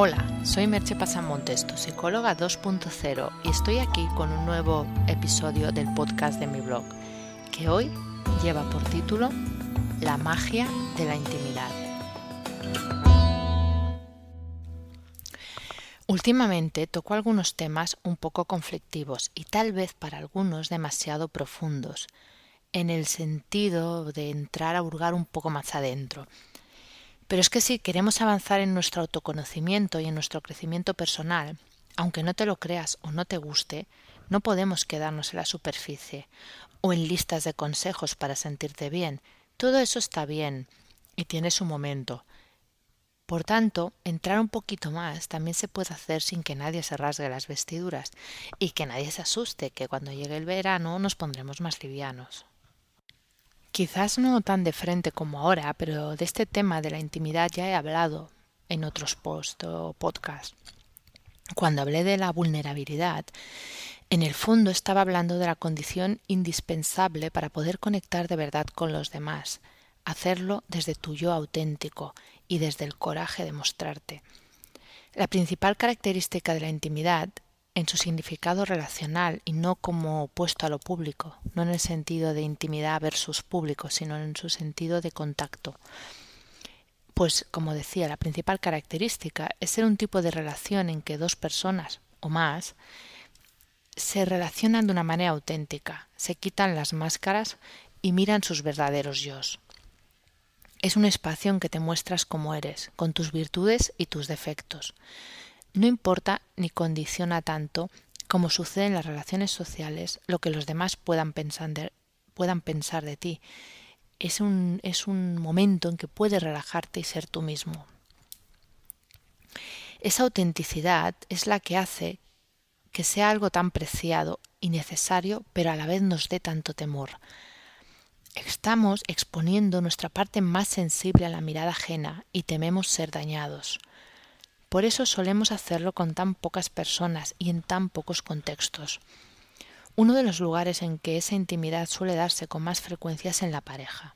Hola, soy Merche Pasamontes, tu psicóloga 2.0 y estoy aquí con un nuevo episodio del podcast de mi blog, que hoy lleva por título La magia de la intimidad. Últimamente toco algunos temas un poco conflictivos y tal vez para algunos demasiado profundos, en el sentido de entrar a hurgar un poco más adentro pero es que si queremos avanzar en nuestro autoconocimiento y en nuestro crecimiento personal, aunque no te lo creas o no te guste, no podemos quedarnos en la superficie o en listas de consejos para sentirte bien. Todo eso está bien y tiene su momento. Por tanto, entrar un poquito más también se puede hacer sin que nadie se rasgue las vestiduras y que nadie se asuste que cuando llegue el verano nos pondremos más livianos. Quizás no tan de frente como ahora, pero de este tema de la intimidad ya he hablado en otros posts o podcasts. Cuando hablé de la vulnerabilidad, en el fondo estaba hablando de la condición indispensable para poder conectar de verdad con los demás, hacerlo desde tu yo auténtico y desde el coraje de mostrarte. La principal característica de la intimidad en su significado relacional y no como opuesto a lo público, no en el sentido de intimidad versus público, sino en su sentido de contacto. Pues, como decía, la principal característica es ser un tipo de relación en que dos personas o más se relacionan de una manera auténtica, se quitan las máscaras y miran sus verdaderos yo. Es un espacio en que te muestras como eres, con tus virtudes y tus defectos no importa ni condiciona tanto como sucede en las relaciones sociales lo que los demás puedan pensar de, puedan pensar de ti. Es un, es un momento en que puedes relajarte y ser tú mismo. Esa autenticidad es la que hace que sea algo tan preciado y necesario, pero a la vez nos dé tanto temor. Estamos exponiendo nuestra parte más sensible a la mirada ajena y tememos ser dañados. Por eso solemos hacerlo con tan pocas personas y en tan pocos contextos. Uno de los lugares en que esa intimidad suele darse con más frecuencia es en la pareja.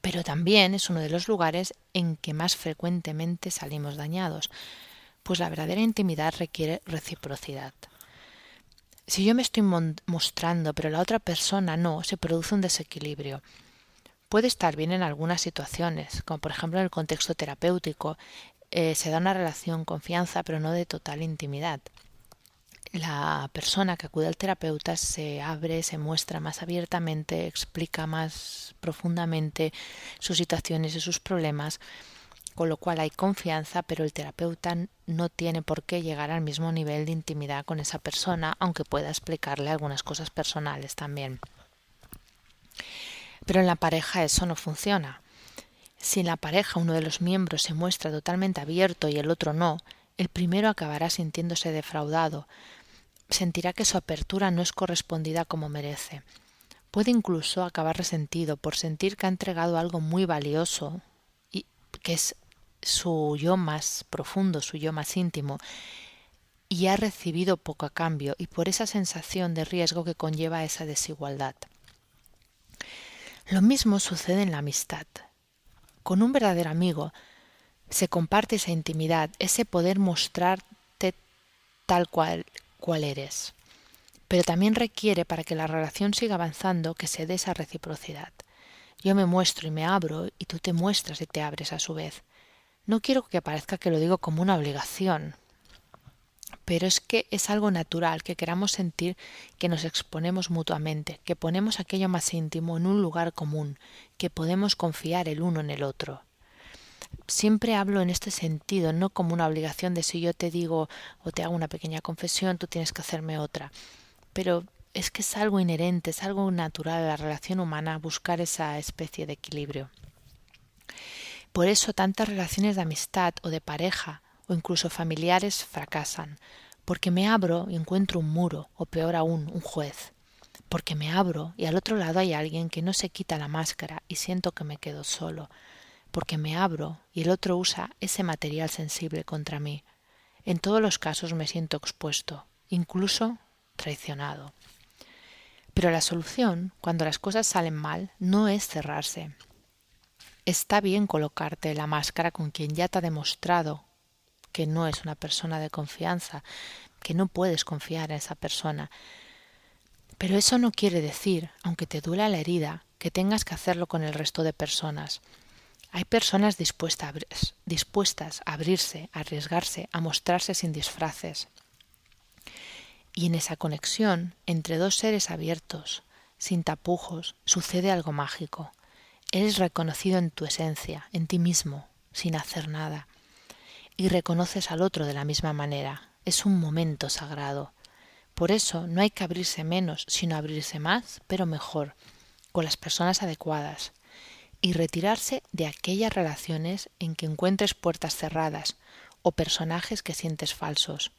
Pero también es uno de los lugares en que más frecuentemente salimos dañados, pues la verdadera intimidad requiere reciprocidad. Si yo me estoy mostrando pero la otra persona no, se produce un desequilibrio. Puede estar bien en algunas situaciones, como por ejemplo en el contexto terapéutico, eh, se da una relación confianza, pero no de total intimidad. La persona que acude al terapeuta se abre, se muestra más abiertamente, explica más profundamente sus situaciones y sus problemas, con lo cual hay confianza, pero el terapeuta no tiene por qué llegar al mismo nivel de intimidad con esa persona, aunque pueda explicarle algunas cosas personales también. Pero en la pareja eso no funciona. Si en la pareja uno de los miembros se muestra totalmente abierto y el otro no, el primero acabará sintiéndose defraudado, sentirá que su apertura no es correspondida como merece. Puede incluso acabar resentido por sentir que ha entregado algo muy valioso y que es su yo más profundo, su yo más íntimo, y ha recibido poco a cambio, y por esa sensación de riesgo que conlleva esa desigualdad. Lo mismo sucede en la amistad. Con un verdadero amigo se comparte esa intimidad, ese poder mostrarte tal cual, cual eres. Pero también requiere para que la relación siga avanzando que se dé esa reciprocidad. Yo me muestro y me abro y tú te muestras y te abres a su vez. No quiero que parezca que lo digo como una obligación, pero es que es algo natural que queramos sentir que nos exponemos mutuamente, que ponemos aquello más íntimo en un lugar común, que podemos confiar el uno en el otro. Siempre hablo en este sentido, no como una obligación de si yo te digo o te hago una pequeña confesión, tú tienes que hacerme otra. Pero es que es algo inherente, es algo natural a la relación humana buscar esa especie de equilibrio. Por eso tantas relaciones de amistad o de pareja o incluso familiares fracasan, porque me abro y encuentro un muro, o peor aún, un juez, porque me abro y al otro lado hay alguien que no se quita la máscara y siento que me quedo solo, porque me abro y el otro usa ese material sensible contra mí. En todos los casos me siento expuesto, incluso traicionado. Pero la solución, cuando las cosas salen mal, no es cerrarse. Está bien colocarte la máscara con quien ya te ha demostrado que no es una persona de confianza, que no puedes confiar en esa persona. Pero eso no quiere decir, aunque te duela la herida, que tengas que hacerlo con el resto de personas. Hay personas dispuestas a, dispuestas a abrirse, a arriesgarse, a mostrarse sin disfraces. Y en esa conexión entre dos seres abiertos, sin tapujos, sucede algo mágico. Eres reconocido en tu esencia, en ti mismo, sin hacer nada. Y reconoces al otro de la misma manera. Es un momento sagrado. Por eso no hay que abrirse menos, sino abrirse más, pero mejor, con las personas adecuadas, y retirarse de aquellas relaciones en que encuentres puertas cerradas o personajes que sientes falsos.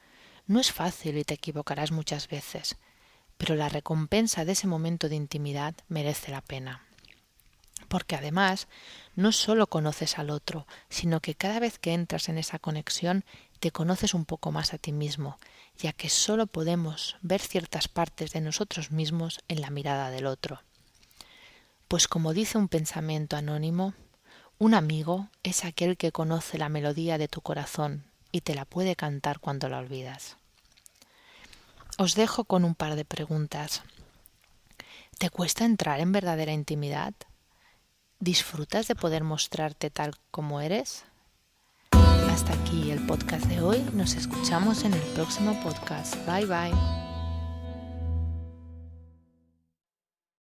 No es fácil y te equivocarás muchas veces, pero la recompensa de ese momento de intimidad merece la pena. Porque además no solo conoces al otro, sino que cada vez que entras en esa conexión te conoces un poco más a ti mismo, ya que solo podemos ver ciertas partes de nosotros mismos en la mirada del otro. Pues como dice un pensamiento anónimo, un amigo es aquel que conoce la melodía de tu corazón y te la puede cantar cuando la olvidas. Os dejo con un par de preguntas. ¿Te cuesta entrar en verdadera intimidad? ¿Disfrutas de poder mostrarte tal como eres? Hasta aquí el podcast de hoy. Nos escuchamos en el próximo podcast. Bye bye.